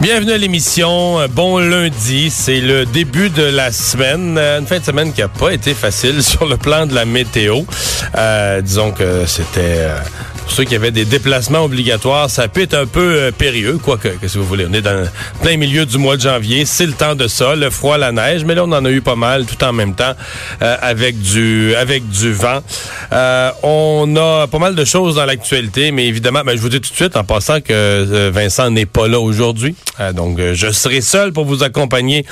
Bienvenue à l'émission. Bon lundi, c'est le début de la semaine. Une fin de semaine qui n'a pas été facile sur le plan de la météo. Euh, disons que c'était... pour ceux qui avaient des déplacements obligatoires, ça peut être un peu euh, périlleux, quoique, qu'est-ce que vous voulez? On est dans plein milieu du mois de janvier, c'est le temps de ça, le froid, la neige, mais là, on en a eu pas mal tout en même temps euh, avec du avec du vent. Euh, on a pas mal de choses dans l'actualité, mais évidemment, ben, je vous dis tout de suite en passant que euh, Vincent n'est pas là aujourd'hui. Euh, donc, je serai seul pour vous accompagner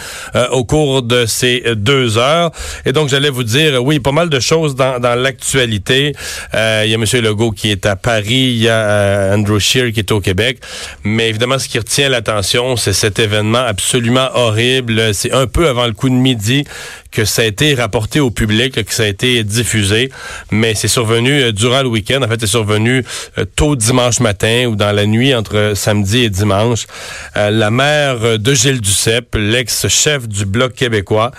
au cours de ces deux heures. Et donc, j'allais vous dire, oui, pas mal de choses dans, dans l'actualité. Il y a M. Legault qui est à Paris, il y a euh, Andrew Scheer qui est au Québec. Mais évidemment, ce qui retient l'attention, c'est cet événement absolument horrible. C'est un peu avant le coup de midi que ça a été rapporté au public, que ça a été diffusé. Mais c'est survenu euh, durant le week-end. En fait, c'est survenu euh, tôt dimanche matin ou dans la nuit entre samedi et dimanche. La mère de Gilles Duceppe, l'ex-chef du Bloc québécois,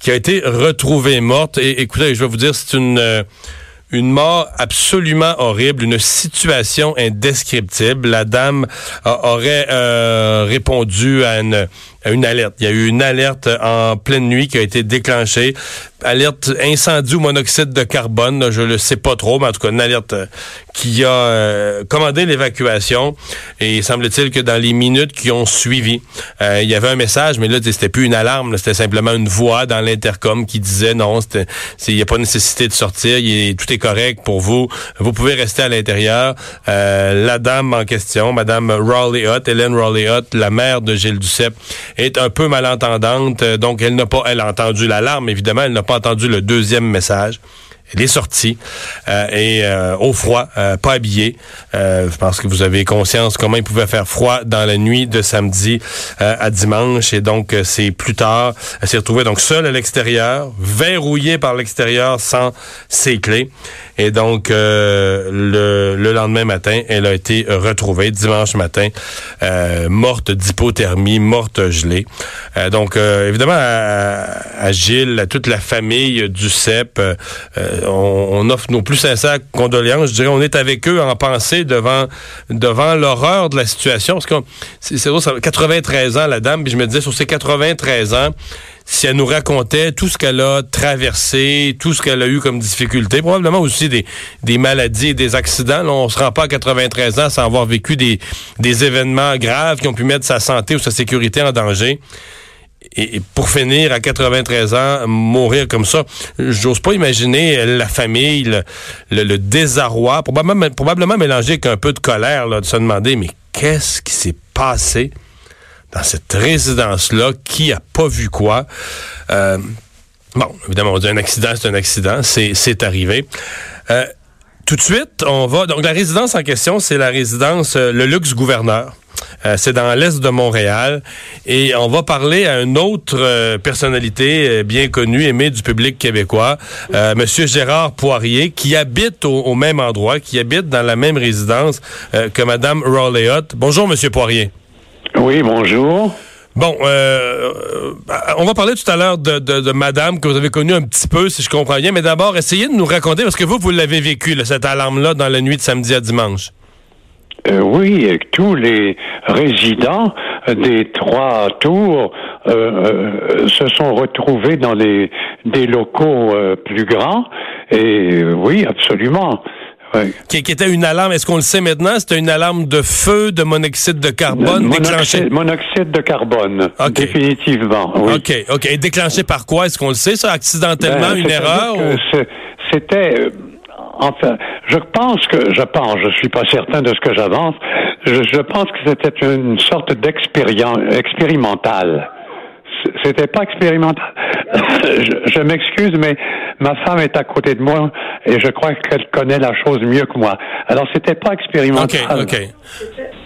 qui a été retrouvée morte. Et écoutez, je vais vous dire, c'est une... une mort absolument horrible, une situation indescriptible. La dame aurait euh, répondu à une, une alerte. Il y a eu une alerte en pleine nuit qui a été déclenchée. Alerte incendie ou monoxyde de carbone, je le sais pas trop, mais en tout cas une alerte euh, qui a euh, commandé l'évacuation. Et semble-t-il que dans les minutes qui ont suivi, euh, il y avait un message, mais là c'était plus une alarme, c'était simplement une voix dans l'intercom qui disait non, il n'y a pas nécessité de sortir, tout est correct pour vous, vous pouvez rester à l'intérieur. La dame en question, Madame Raleigh Hutt, Hélène Raleigh Hutt, la mère de Gilles Duceppe, est un peu malentendante, euh, donc elle n'a pas, elle a entendu l'alarme, évidemment, elle n'a pas entendu le deuxième message. Elle est sortie euh, et euh, au froid, pas habillée. Je pense que vous avez conscience comment il pouvait faire froid dans la nuit de samedi à dimanche et donc c'est plus tard. Elle s'est retrouvée donc seule à l'extérieur, verrouillée par l'extérieur sans ses clés et donc euh, le, le lendemain matin, elle a été retrouvée dimanche matin euh, morte d'hypothermie, morte gelée. Euh, donc euh, évidemment à, à Gilles, à toute la famille du CEP, euh, on, on offre nos plus sincères condoléances. Je dirais, on est avec eux en pensée devant devant l'horreur de la situation. Parce que c'est c'est drôle, ça a 93 ans, la dame, puis je me disais, sur ces 93 ans, si elle nous racontait tout ce qu'elle a traversé, tout ce qu'elle a eu comme difficulté, probablement aussi des, des maladies et des accidents. Là, on se rend pas à 93 ans sans avoir vécu des, des événements graves qui ont pu mettre sa santé ou sa sécurité en danger. Et, pour finir, à 93 ans, mourir comme ça, j'ose pas imaginer la famille, le, le- le désarroi, probablement, probablement mélangé avec un peu de colère, là, de se demander, mais qu'est-ce qui s'est passé? Dans cette résidence-là? Qui a pas vu quoi? Euh, bon, évidemment, on dit un accident, c'est un accident, c'est arrivé. Euh, tout de suite, on va. Donc, la résidence en question, c'est la résidence euh, Le Luxe Gouverneur. Euh, c'est dans l'est de Montréal. Et on va parler à une autre euh, personnalité euh, bien connue, aimée du public québécois, Monsieur Gérard Poirier, qui habite au, au même endroit, qui habite dans la même résidence que Madame Raleigh Hutt. Bonjour, Monsieur Poirier. Oui, bonjour. Bon, euh, euh, on va parler tout à l'heure de, de, de Madame que vous avez connue un petit peu, si je comprends bien. Mais d'abord, essayez de nous raconter, parce que vous, vous l'avez vécu, là, cette alarme-là, dans la nuit de samedi à dimanche. Euh, oui, et tous les résidents des trois tours euh, euh, se sont retrouvés dans des, des locaux euh, plus grands. Et oui, absolument. Qui, qui était une alarme, est-ce qu'on le sait maintenant? C'était une alarme de feu, de monoxyde de carbone déclenchée. Monoxyde, monoxyde de carbone, définitivement. Oui. OK, OK. Et déclenchée par quoi? Est-ce qu'on le sait, ça, accidentellement, Ben, une erreur? ou- C'était. euh, Enfin, je pense que, je pense, je suis pas certain de ce que j'avance, je, je pense que c'était une sorte d'expérience expérimentale. C'était pas expérimental. je je m'excuse, mais ma femme est à côté de moi et je crois qu'elle connaît la chose mieux que moi. Alors, c'était pas OK, expérimental. OK.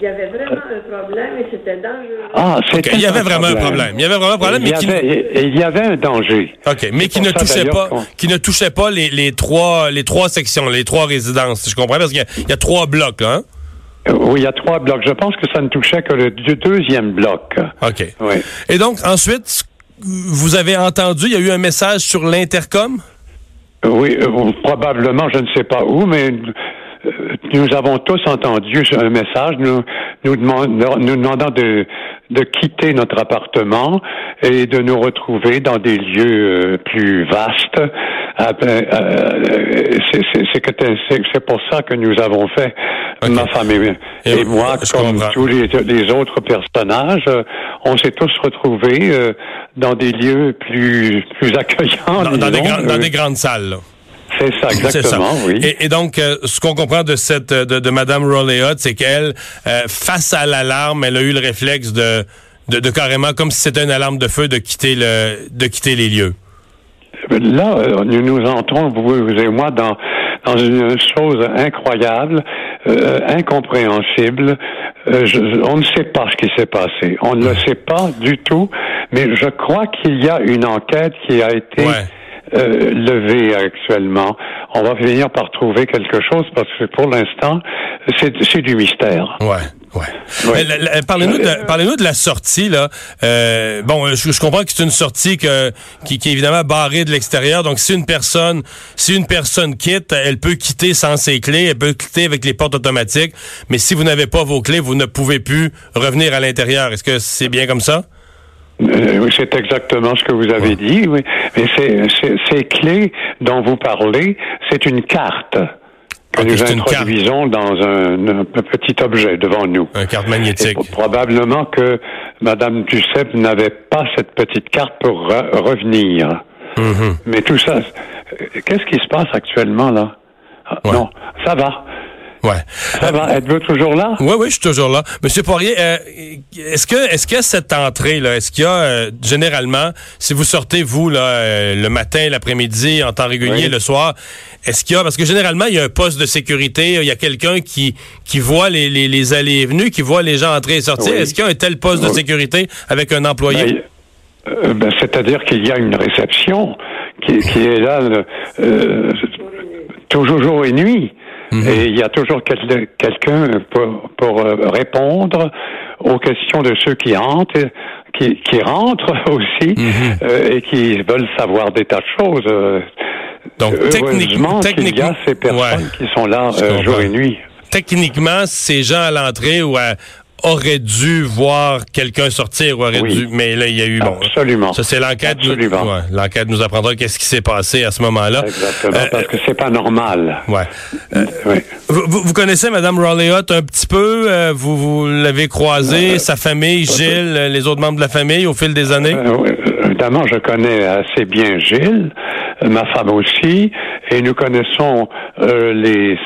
Il y avait vraiment un problème et c'était dangereux. Ah, OK, c'était il y avait vraiment un problème. Il y avait vraiment un problème, il, mais y avait, il y avait un danger. OK, mais qui ne touchait pas, qui ne touchait pas les, les trois, les trois sections, les trois résidences. Je comprends parce qu'il y a, il y a trois blocs, là, hein? Oui, il y a trois blocs. Je pense que ça ne touchait que le deux- deuxième bloc. OK. Oui. Et donc, ensuite, vous avez entendu, il y a eu un message sur l'intercom? Oui, euh, probablement, je ne sais pas où, mais nous avons tous entendu un message nous, nous, demandant, nous demandant de, de quitter notre appartement et de nous retrouver dans des lieux euh, plus vastes. Ah, ben, euh, c'est- pour ça que nous avons fait, ma femme et, Et et moi, comme comprends. tous les, les autres personnages, euh, on s'est tous retrouvés euh, dans des lieux plus, plus accueillants. Dans, dans des, grandes- dans Euh, des grandes salles, là. C'est ça, exactement, oui. Et, et donc, euh, ce qu'on comprend de cette de, de Madame c'est qu'elle, euh, face à l'alarme, elle a eu le réflexe de, de, de carrément, comme si c'était une alarme de feu, de quitter le de quitter les lieux. Là, euh, nous nous entrons, vous, vous et moi, dans, dans une chose incroyable, euh, incompréhensible. Euh, je- on ne sait pas ce qui s'est passé. On ne le sait pas du tout, mais je crois qu'il y a une enquête qui a été Ouais. Euh, levée actuellement. On va finir par trouver quelque chose parce que pour l'instant, c'est c'est du mystère. Ouais, ouais. Parlez-nous de, parlez-nous de la sortie là. Euh, bon, je, je comprends que c'est une sortie que, qui, qui est évidemment barrée de l'extérieur. Donc, si une personne, si une personne quitte, elle peut quitter sans ses clés, elle peut quitter avec les portes automatiques. Mais si vous n'avez pas vos clés, vous ne pouvez plus revenir à l'intérieur. Est-ce que c'est bien comme ça? Euh, oui, c'est exactement ce que vous avez dit, oui. Mais ces clés dont vous parlez, c'est une carte que Ok, nous une introduisons dans un, un petit objet devant nous. Un carte magnétique. pro- probablement que Madame Duceppe n'avait pas cette petite carte pour re- revenir. Mhm. Mais tout ça, euh, qu'est-ce qui se passe actuellement là? Ah, Ouais. Non, ça va, Ouais. ça va. Êtes-vous toujours là? Oui, oui, je suis toujours là. Monsieur Poirier, euh, est-ce que est-ce que cette entrée là, est-ce qu'il y a euh, généralement, si vous sortez vous là euh, le matin, l'après-midi, en temps régulier, Oui. le soir, est-ce qu'il y a parce que généralement il y a un poste de sécurité, il y a quelqu'un qui qui voit les, les, les allées et venues, qui voit les gens entrer et sortir. Oui. Est-ce qu'il y a un tel poste de sécurité avec un employé? Ben, euh, ben, C'est-à-dire qu'il y a une réception qui, qui est là le- euh, toujours jour et nuit. Mhm. Et il y a toujours quel- quelqu'un pour, pour, euh, répondre aux questions de ceux qui entrent, qui, qui rentrent aussi, Mhm. euh, et qui veulent savoir des tas de choses. Euh, Donc technique- Heureusement qu'il y techniquement, a ces personnes ouais. qui sont là euh, jour et nuit. Techniquement, ces gens à l'entrée ou à- auraient dû voir quelqu'un sortir ou auraient Oui. dû, mais là il y a eu bon. Absolument. Ça, c'est l'enquête. Absolument. ouais, l'enquête nous apprendra qu'est-ce qui s'est passé à ce moment-là. Exactement, Euh, parce que c'est pas normal. Ouais. Oui. Vous, connaissez Mme Rowley-Hutt un petit peu? euh, vous vous l'avez croisée, sa famille, Gilles, euh, les autres membres de la famille au fil des années? Euh, oui, évidemment, je connais assez bien Gilles, euh, ma femme aussi, et nous connaissons euh, les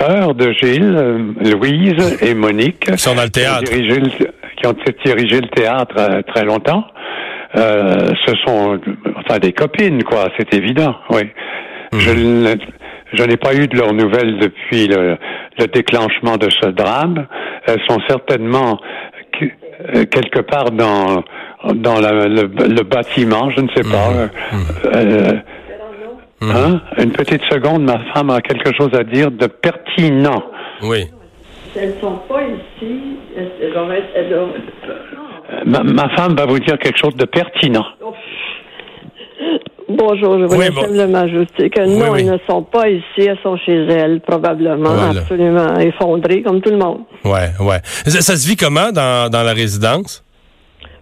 sœurs de Gilles, euh, Louise et Monique, Qui sont dans le qui ont dirigé le, qui ont dirigé le théâtre euh, très longtemps. Euh, ce sont enfin des copines, quoi, c'est évident, oui. Mhm. Je, n'ai pas eu de leurs nouvelles depuis le, le déclenchement de ce drame. Elles sont certainement que- quelque part dans dans la- le, le bâtiment, je ne sais pas. Mhm. Euh, hein? Une petite seconde, ma femme a quelque chose à dire de pertinent. Oui. Elles ne sont pas ici. Elles, ont- Euh, Ma, ma femme va vous dire quelque chose de pertinent. Bonjour, je voulais Oui, bon. simplement ajouter que Oui, non, oui. elles ne sont pas ici, elles sont chez elles, probablement, Voilà. absolument effondrées, comme tout le monde. Ouais, ouais. Ça, ça se vit comment dans, dans la résidence?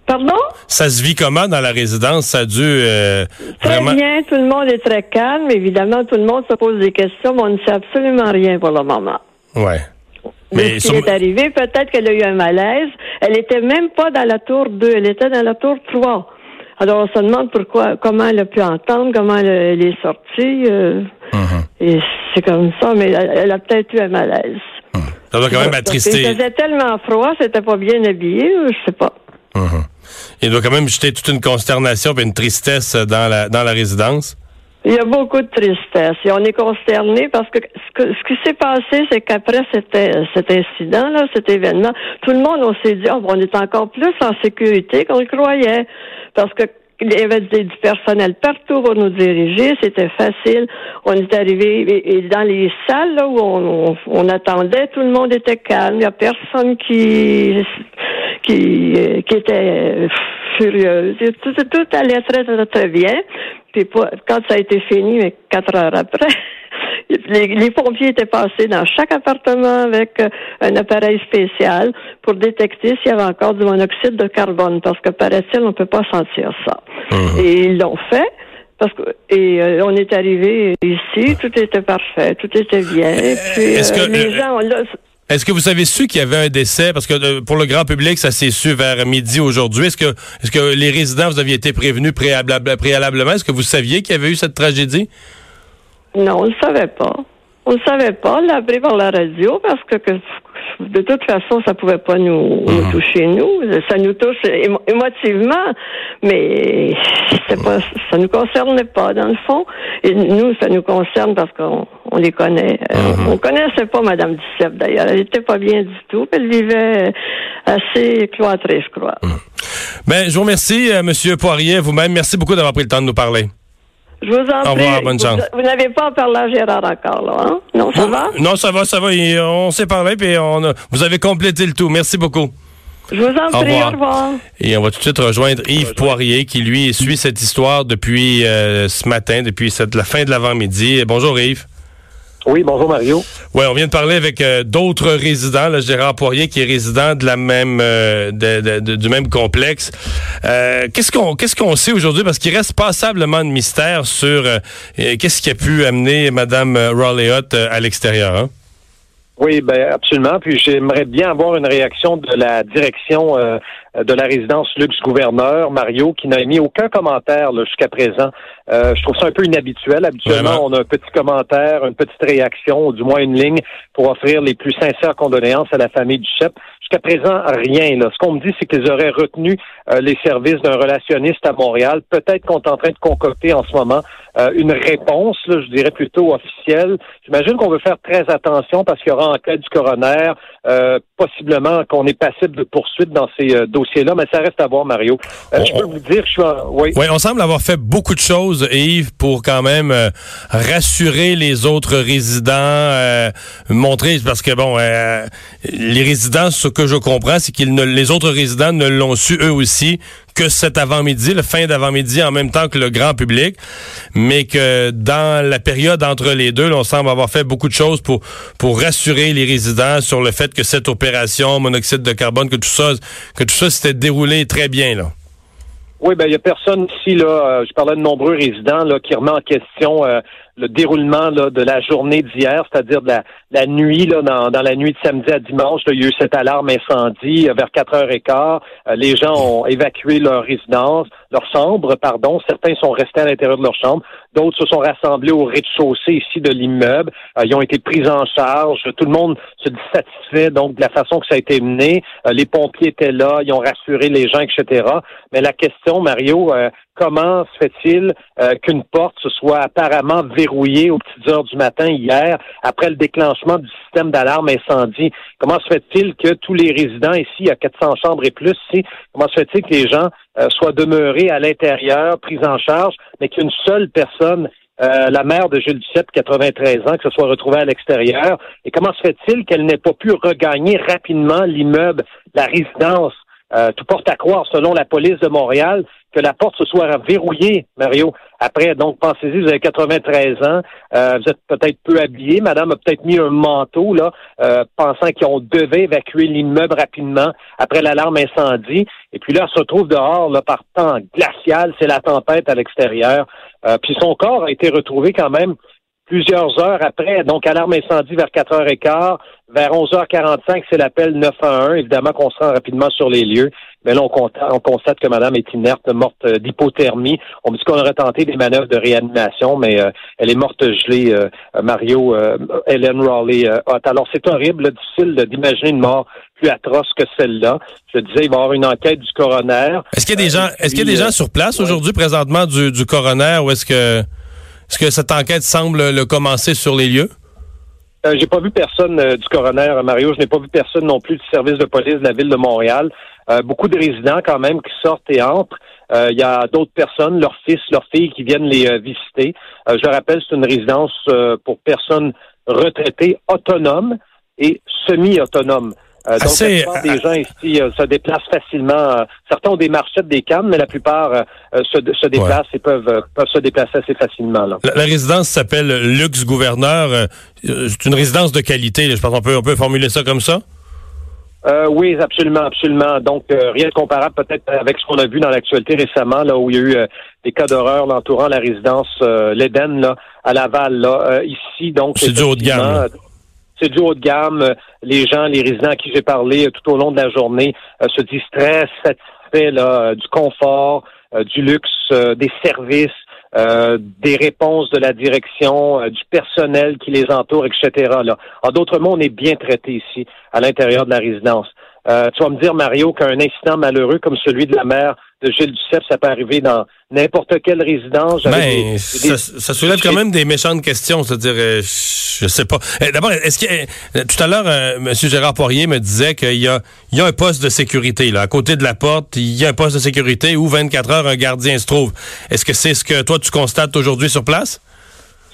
Pardon? Ça se vit comment dans la résidence? Ça a dû euh, Très vraiment. bien, tout le monde est très calme. Évidemment, tout le monde se pose des questions, mais on ne sait absolument rien pour le moment. Ouais. Mais ce qui est arrivé, peut-être qu'elle a eu un malaise. Elle était même pas dans la tour 2, elle était dans la tour 3. Alors, on se demande pourquoi, comment elle a pu entendre, comment elle, elle est sortie. euh, Mhm. Et c'est comme ça, mais elle, elle a peut-être eu un malaise. Ça doit quand même attrister. qu'il faisait tellement froid, c'était pas bien habillé, je sais pas. Mhm. Il doit quand même jeter toute une consternation et une tristesse dans la, dans la résidence. Il y a beaucoup de tristesse et on est consterné parce que ce, que, ce qui s'est passé, c'est qu'après cet, cet incident-là, cet événement, tout le monde, on s'est dit, oh, on est encore plus en sécurité qu'on le croyait. Parce que il y avait du personnel partout pour nous diriger, c'était facile. On est arrivé et, dans les salles là, où on, on, attendait, tout le monde était calme. Il n'y a personne qui qui, qui était furieuse. Tout, tout allait très, très, très bien. Puis quand ça a été fini, mais quatre heures après, les, pompiers étaient passés dans chaque appartement avec euh, un appareil spécial pour détecter s'il y avait encore du monoxyde de carbone, parce que paraît-il, on ne peut pas sentir ça. Mmh. Et ils l'ont fait. Parce que, et euh, on est arrivé ici, tout était parfait, tout était bien. Euh, puis, les gens, est-ce que vous avez su qu'il y avait un décès? Parce que pour le grand public, ça s'est su vers midi aujourd'hui. Est-ce que, est-ce que les résidents, vous aviez été prévenus préalablement? Est-ce que vous saviez qu'il y avait eu cette tragédie? Non, on ne le savait pas. On ne savait pas. On l'a appris par la radio parce que, de toute façon, ça pouvait pas nous, mhm. toucher nous. Ça nous touche émotivement, mais pas, ça nous concernait pas dans le fond. Et nous, ça nous concerne parce qu'on on les connaît. Euh, mhm. On connaissait pas Madame Duceppe d'ailleurs. Elle était pas bien du tout. Elle vivait assez cloîtrée, je crois. Mhm. Ben, je vous remercie, euh, Monsieur Poirier, vous-même. Merci beaucoup d'avoir pris le temps de nous parler. Je vous en Au revoir, bonne chance. Vous, n'avez pas parlé à Gérard encore, là, hein? Non, ça va? Non, ça va, ça va. On s'est parlé, puis on a, vous avez complété le tout. Merci beaucoup. Je vous en prie, au revoir. Et on va tout de suite rejoindre Yves Poirier, qui, lui, suit cette histoire depuis euh, ce matin, depuis cette, la fin de l'avant-midi. Bonjour, Yves. Oui, bonjour Mario. Oui, on vient de parler avec euh, d'autres résidents, le Gérard Poirier qui est résident de la même euh, du même complexe. Euh, qu'est-ce qu'on qu'est-ce qu'on sait aujourd'hui? Parce qu'il reste passablement de mystère sur qu'est-ce qui a pu amener Madame Raleigh à l'extérieur. Hein? Oui, ben absolument. Puis j'aimerais bien avoir une réaction de la direction de la résidence luxe gouverneur Mario qui n'a émis aucun commentaire jusqu'à présent. Euh, je trouve ça un peu inhabituel. Habituellement, on a un petit commentaire, une petite réaction, ou du moins une ligne pour offrir les plus sincères condoléances à la famille du chef. Jusqu'à présent, rien. Là. Ce qu'on me dit, c'est qu'ils auraient retenu euh, les services d'un relationniste à Montréal. Peut-être qu'on est en train de concocter en ce moment euh, une réponse, là, je dirais plutôt officielle. J'imagine qu'on veut faire très attention parce qu'il y aura en cas du coroner, euh, possiblement qu'on est passible de poursuite dans ces dossiers-là, mais ça reste à voir, Mario. je peux vous dire, je suis en... Oui. oui, on semble avoir fait beaucoup de choses, Yves, pour quand même rassurer les autres résidents, montrer, parce que bon, les résidents, ce que je comprends, c'est qu'ils les autres résidents ne l'ont su eux aussi que cet avant-midi, le fin d'avant-midi en même temps que le grand public, mais que dans la période entre les deux, on semble avoir fait beaucoup de choses pour rassurer les résidents sur le fait que cette opération monoxyde de carbone, que tout ça, que tout ça s'était déroulé très bien là. Oui, ben il y a personne ici. Euh, je parlais de nombreux résidents qui remet en question euh, le déroulement de la journée d'hier, c'est-à-dire de la, nuit, dans, la nuit de samedi à dimanche, là, il y a eu cette alarme incendie euh, vers 4 heures et quart. Euh, les gens ont évacué leur résidence, leur chambre, pardon. Certains sont restés à l'intérieur de leur chambre. D'autres se sont rassemblés au rez-de-chaussée ici de l'immeuble. Euh, ils ont été pris en charge. Tout le monde se satisfait donc de la façon que ça a été mené. les pompiers étaient là, ils ont rassuré les gens, etc. Mais la question, Mario, comment se fait-il qu'une porte se soit apparemment verrouillée aux petites heures du matin hier, après le déclenchement du système d'alarme incendie? Comment se fait-il que tous les résidents ici, à 400 chambres et plus, ici, comment se fait-il que les gens euh, soient demeurés à l'intérieur, pris en charge, mais qu'une seule personne euh, la mère de Gilles Duceppe, 93 ans, que se soit retrouvée à l'extérieur. Et comment se fait-il qu'elle n'ait pas pu regagner rapidement l'immeuble, la résidence? Euh, tout porte à croire, selon la police de Montréal, que la porte se soit verrouillée, Mario. Après, donc, pensez-y, vous avez 93 ans, euh, vous êtes peut-être peu habillé. Madame a peut-être mis un manteau, là, euh, pensant qu'on devait évacuer l'immeuble rapidement après l'alarme incendie. Et puis là, elle se retrouve dehors, là, par temps glacial, c'est la tempête à l'extérieur. Euh, puis son corps a été retrouvé quand même plusieurs heures après, donc alarme incendie vers 4h15, vers 11h45, c'est l'appel 911. Évidemment qu'on se rend rapidement sur les lieux, mais là, on constate, que madame est inerte, morte euh, d'hypothermie. On me dit qu'on aurait tenté des manœuvres de réanimation, mais euh, elle est morte gelée, euh, Mario, Helen Raleigh Alors, c'est horrible, difficile d'imaginer une mort plus atroce que celle-là. Je disais, il va y avoir une enquête du coroner. Est-ce qu'il y a des gens, est-ce qu'il y a des gens sur place aujourd'hui, présentement, du, du coroner, ou est-ce que Est-ce que cette enquête semble le commencer sur les lieux? Euh, j'ai pas vu personne euh, du coroner, Mario. Je n'ai pas vu personne non plus du service de police de la ville de Montréal. Euh, beaucoup de résidents quand même qui sortent et entrent. Il y a d'autres personnes, leurs fils, leurs filles qui viennent les visiter. je le rappelle, c'est une résidence pour personnes retraitées autonomes et semi-autonomes. Euh, donc, la plupart des gens ici euh, se déplacent facilement. Euh, certains ont des marchettes, des cannes, mais la plupart se, se, déplacent et peuvent, peuvent se déplacer assez facilement. Là. La, résidence s'appelle Luxe Gouverneur. c'est une résidence de qualité. Je pense qu'on peut, on peut formuler ça comme ça? oui, absolument, absolument. Donc, rien de comparable peut-être avec ce qu'on a vu dans l'actualité récemment, là où il y a eu des cas d'horreur entourant la résidence l'Éden là à Laval. Là, ici, donc c'est du haut de gamme c'est du haut de gamme. Euh, les gens, les résidents à qui j'ai parlé euh, tout au long de la journée euh, se disent très satisfaits là, du confort, du luxe, des services, des réponses de la direction, du personnel qui les entoure, etc. Là. En d'autres mots, on est bien traité ici, à l'intérieur de la résidence. Tu vas me dire, Mario, qu'un incident malheureux comme celui de la mère de Gilles Duceppe, ça peut arriver dans n'importe quelle résidence. Ben, ça, soulève quand même des méchantes questions, c'est-à-dire, euh, je sais pas. Eh, d'abord, est-ce que euh, tout à l'heure, euh, M. Gérard Poirier me disait qu'il y a, il y a un poste de sécurité là, à côté de la porte, il y a un poste de sécurité où 24 heures un gardien se trouve. Est-ce que c'est ce que toi tu constates aujourd'hui sur place?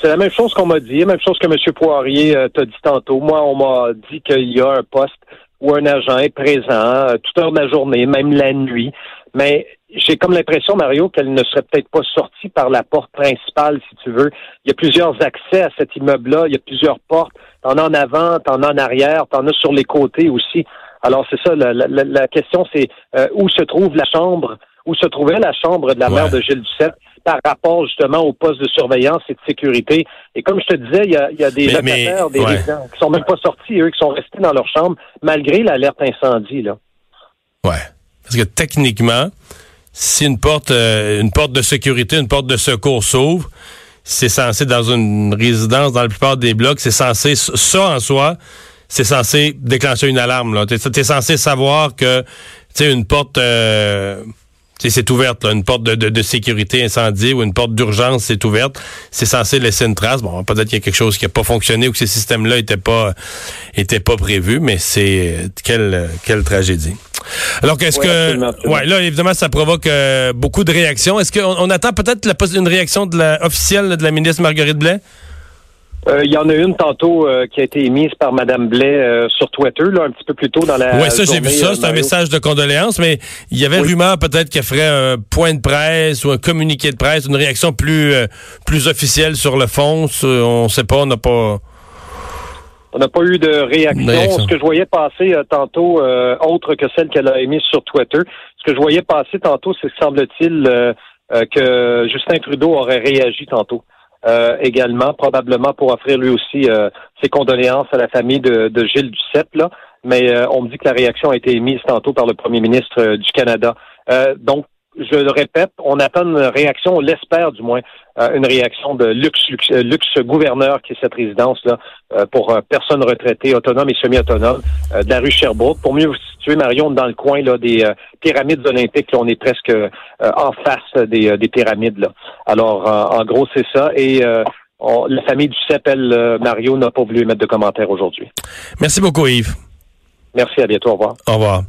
C'est la même chose qu'on m'a dit, la même chose que M. Poirier t'a dit tantôt. Moi, on m'a dit qu'il y a un poste où un agent est présent toute heure de la journée, même la nuit. Mais j'ai comme l'impression, Mario, qu'elle ne serait peut-être pas sortie par la porte principale, si tu veux. Il y a plusieurs accès à cet immeuble-là, il y a plusieurs portes. T'en as en avant, t'en as en arrière, t'en as sur les côtés aussi. Alors c'est ça, la, question c'est euh, où se trouve la chambre, où se trouvait la chambre de la mère de Gilles Duceppe par rapport justement au poste de surveillance et de sécurité. Et comme je te disais, il y a, il y a des locataires, des résidents qui sont même pas sortis, eux, qui sont restés dans leur chambre malgré l'alerte incendie. Là. Ouais. Parce que techniquement, si une porte, euh, une porte de sécurité, une porte de secours s'ouvre, c'est censé, dans une résidence, dans la plupart des blocs, c'est censé, ça en soi, c'est censé déclencher une alarme. Tu es, censé savoir que, tu sais, une porte... Euh, c'est ouverte, là, une porte de, de, sécurité incendie ou une porte d'urgence, c'est ouverte. C'est censé laisser une trace. Bon, peut-être qu'il y a quelque chose qui n'a pas fonctionné ou que ces systèmes-là n'étaient pas étaient pas prévus, mais c'est quelle quelle tragédie. Alors qu'est-ce que ouais là évidemment ça provoque euh, beaucoup de réactions. Est-ce qu'on on attend peut-être une réaction de la officielle de la ministre Marguerite Blais? Euh, il y en a une tantôt euh, qui a été émise par Mme Blais euh, sur Twitter, là, un petit peu plus tôt dans la. Oui, ça, j'ai vu ça. C'est un message de condoléances, mais il y avait rumeur peut-être qu'elle ferait un point de presse ou un communiqué de presse, une réaction plus, plus officielle sur le fond. On ne sait pas, on n'a pas. On n'a pas eu de réaction. Ce que je voyais passer tantôt, autre que celle qu'elle a émise sur Twitter, ce que je voyais passer tantôt, c'est semble-t-il que Justin Trudeau aurait réagi tantôt. Euh, également, probablement pour offrir lui aussi euh, ses condoléances à la famille de, Gilles Duceppe. Là. Mais euh, on me dit que la réaction a été émise tantôt par le premier ministre du Canada. donc, je le répète, on attend une réaction, on l'espère du moins, une réaction de luxe, luxe, gouverneur qui est cette résidence-là pour personnes retraitées, autonomes et semi-autonomes de la rue Sherbrooke. Pour mieux vous situer, Marion, dans le coin là, des pyramides olympiques, là, on est presque en face des, des pyramides. Là. Alors, en gros, c'est ça. Et la famille du CEP, elle, Mario, n'a pas voulu mettre de commentaires aujourd'hui. Merci beaucoup, Yves. Merci, à bientôt. Au revoir. Au revoir.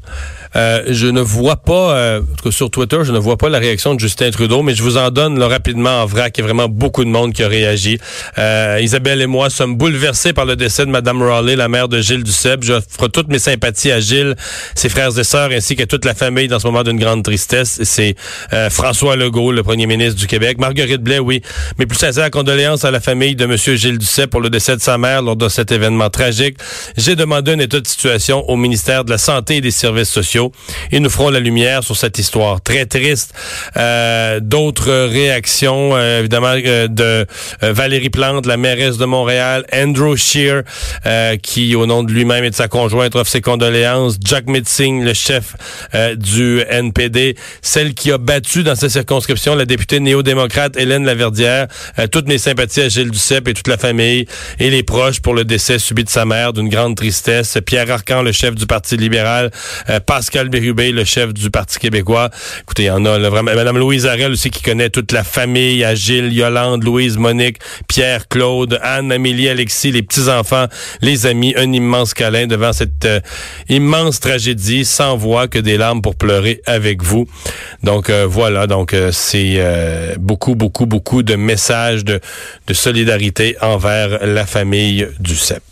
Euh, je ne vois pas, euh, sur Twitter, je ne vois pas la réaction de Justin Trudeau, mais je vous en donne là, rapidement en vrac. Il y a vraiment beaucoup de monde qui a réagi. Euh, Isabelle et moi sommes bouleversés par le décès de Mme Raleigh, la mère de Gilles Duceppe. J'offre toutes mes sympathies à Gilles, ses frères et sœurs, ainsi qu'à toute la famille dans ce moment d'une grande tristesse. C'est euh, François Legault, le premier ministre du Québec. Marguerite Blais, oui. Mais plus sincère condoléances à la famille de M. Gilles Duceppe pour le décès de sa mère lors de cet événement tragique. J'ai demandé un état de situation au ministère de la Santé et des Services sociaux et nous ferons la lumière sur cette histoire très triste. Euh, d'autres réactions, euh, évidemment, euh, de Valérie Plante, la mairesse de Montréal, Andrew Shear, qui, au nom de lui-même et de sa conjointe, offre ses condoléances, Jack Mitzing, le chef du NPD, celle qui a battu dans sa circonscription la députée néo-démocrate Hélène Laverdière. toutes mes sympathies à Gilles Duceppe et toute la famille et les proches pour le décès subi de sa mère d'une grande tristesse. Pierre Arcan, le chef du Parti libéral, euh, Pascal Bérubé, le chef du Parti québécois. Écoutez, il y en a vraiment. Madame Louise Arel aussi qui connaît toute la famille, Agile, Yolande, Louise, Monique, Pierre, Claude, Anne, Amélie, Alexis, les petits-enfants, les amis, un immense câlin devant cette euh, immense tragédie, sans voix que des larmes pour pleurer avec vous. Donc euh, voilà, donc c'est beaucoup, beaucoup, beaucoup de messages de, de solidarité envers la famille du CEP.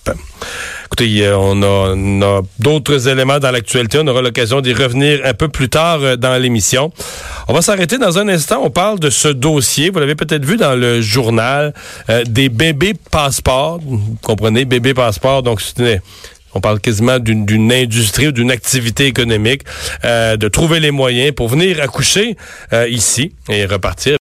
Écoutez, on a, d'autres éléments dans l'actualité. On aura l'occasion d'y revenir un peu plus tard euh, dans l'émission. On va s'arrêter dans un instant. On parle de ce dossier. Vous l'avez peut-être vu dans le journal euh, des bébés passeports. Vous comprenez, bébés passeports. Donc, on parle quasiment d'une industrie ou d'une activité économique, euh, de trouver les moyens pour venir accoucher ici et repartir.